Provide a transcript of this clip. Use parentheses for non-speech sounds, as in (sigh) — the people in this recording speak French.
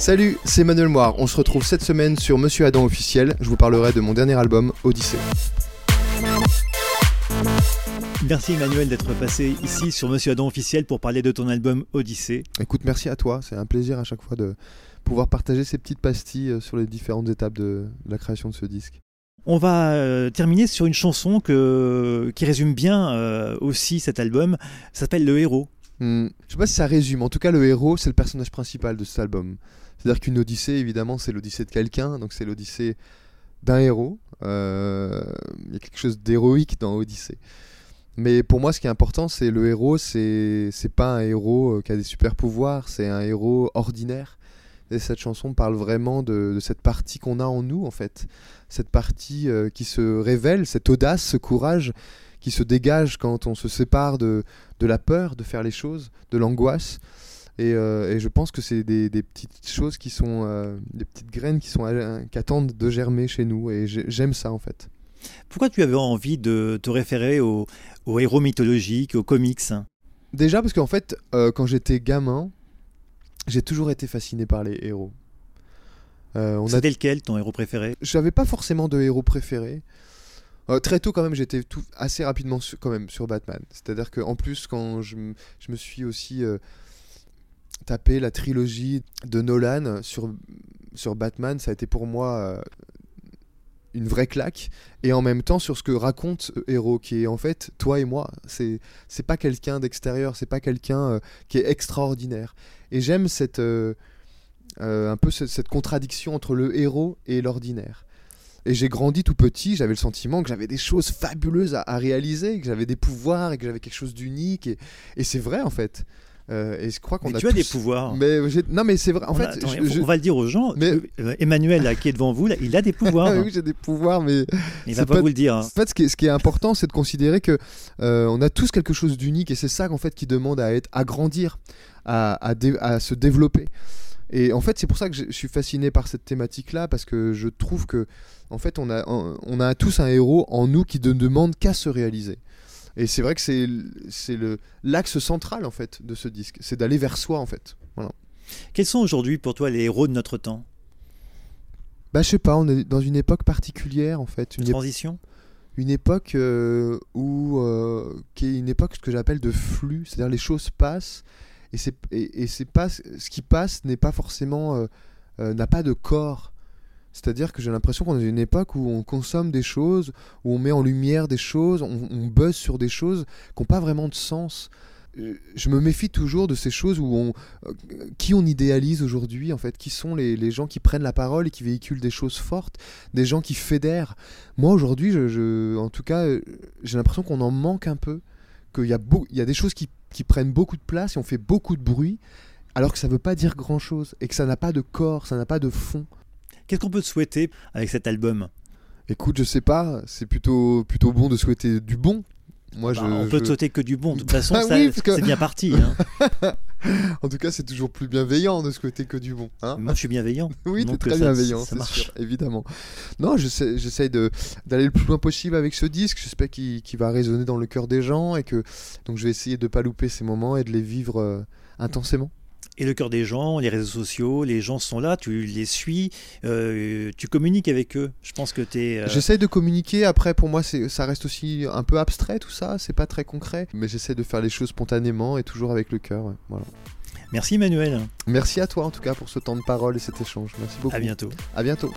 Salut, c'est Manuel Moire. On se retrouve cette semaine sur Monsieur Adam officiel. Je vous parlerai de mon dernier album, Odyssée. Merci Emmanuel d'être passé ici sur Monsieur Adam officiel pour parler de ton album Odyssée. Écoute, merci à toi. C'est un plaisir à chaque fois de pouvoir partager ces petites pastilles euh, sur les différentes étapes de la création de ce disque. On va euh, terminer sur une chanson que, qui résume bien euh, aussi cet album. Ça s'appelle Le Héros. Hmm, Je sais pas si ça résume. En tout cas, le héros, c'est le personnage principal de cet album. C'est-à-dire qu'une odyssée, évidemment, c'est l'odyssée de quelqu'un. Donc c'est l'odyssée d'un héros. Euh, Il y a quelque chose d'héroïque dans Odyssée. Mais pour moi, ce qui est important, c'est le héros. C'est pas un héros euh, qui a des super pouvoirs. C'est un héros ordinaire. Et cette chanson parle vraiment de, cette partie qu'on a en nous, en fait. Cette partie euh, qui se révèle, cette audace, ce courage qui se dégage quand on se sépare de la peur de faire les choses, de l'angoisse. Et, euh, et je pense que c'est des, des petites choses qui sont, euh, des petites graines qui, sont, à- qui attendent de germer chez nous. Et j'ai- j'aime ça, en fait. Pourquoi tu avais envie de te référer aux, aux héros mythologiques, aux comics? Déjà parce qu'en fait, euh, quand j'étais gamin, j'ai toujours été fasciné par les héros. Euh, on a C'était lequel ton héros préféré? J'avais pas forcément de héros préféré. Euh, très tôt quand même, j'étais tout assez rapidement sur, quand même sur Batman. C'est-à-dire que en plus quand je, je me suis aussi euh, tapé la trilogie de Nolan sur sur Batman, ça a été pour moi euh, une vraie claque et en même temps sur ce que raconte euh, Héros qui est en fait toi et moi, c'est c'est pas quelqu'un d'extérieur, c'est pas quelqu'un euh, qui est extraordinaire. Et j'aime cette un peu ce- cette contradiction entre le héros et l'ordinaire. Et j'ai grandi tout petit, j'avais le sentiment que j'avais des choses fabuleuses à, réaliser, que j'avais des pouvoirs et que j'avais quelque chose d'unique. Et c'est vrai en fait. Euh, et je crois qu'on a Tu as des tous- pouvoirs. Mais non, mais c'est vrai. En On fait, a- attends, je- je- on va le dire aux gens. Mais- Euh, Emmanuel, là, qui est devant vous, là, il a des pouvoirs. (laughs) Oui, j'ai des pouvoirs, mais il va pas, pas- vous le dire. hein. En fait, ce qui est, ce qui est important, c'est de considérer que euh, on a tous quelque chose d'unique et c'est ça en fait qui demande à être, à grandir, à, à dé- à se développer. Et en fait, c'est pour ça que je suis fasciné par cette thématique-là parce que je trouve que en fait, on a, on on a tous un héros en nous qui ne demande qu'à se réaliser. Et c'est vrai que c'est l- c'est le l'axe central en fait de ce disque, c'est d'aller vers soi en fait. Voilà. Quels sont aujourd'hui pour toi les héros de notre temps? Bah je sais pas, on est dans une époque particulière en fait, une, ép- transition? une époque euh, où euh, qui est une époque ce que j'appelle de flux, c'est-à-dire les choses passent et c'est et, et c'est pas ce qui passe n'est pas forcément euh, euh, n'a pas de corps. C'est-à-dire que j'ai l'impression qu'on est dans une époque où on consomme des choses, où on met en lumière des choses, on, buzz sur des choses qui n'ont pas vraiment de sens. Euh, Je me méfie toujours de ces choses où on, euh, qui on idéalise aujourd'hui en fait, qui sont les, les gens qui prennent la parole et qui véhiculent des choses fortes, des gens qui fédèrent? Moi aujourd'hui, je, en tout cas, euh, j'ai l'impression qu'on en manque un peu, qu'il y a, il y a des choses qui, qui prennent beaucoup de place et on fait beaucoup de bruit, alors que ça veut pas dire grand-chose et que ça n'a pas de corps, ça n'a pas de fond. Qu'est-ce qu'on peut te souhaiter avec cet album? Écoute, je sais pas, c'est plutôt, plutôt bon de souhaiter du bon. Moi, Bah, je, On peut je- te souhaiter que du bon. De toute (laughs) façon, Ah ça- oui, que- c'est bien parti. (laughs) hein. En tout cas, c'est toujours plus bienveillant de souhaiter que du bon. hein. Moi, je suis bienveillant. (laughs) Oui, t'es très ça- bienveillant, ça c'est marche. sûr, évidemment. Non, j'essaie d'aller le plus loin possible avec ce disque. J'espère qu'il qu'il va résonner dans le cœur des gens et que donc je vais essayer de pas louper ces moments et de les vivre euh, intensément. Et le cœur des gens, les réseaux sociaux, les gens sont là, tu les suis, euh, tu communiques avec eux. Je pense que tu es. J'essaie de communiquer. Après, pour moi, ça reste aussi un peu abstrait tout ça. C'est pas très concret, mais j'essaie de faire les choses spontanément et toujours avec le cœur. ouais, Voilà. Merci Emmanuel. Merci à toi en tout cas pour ce temps de parole et cet échange. Merci beaucoup. À bientôt. À bientôt.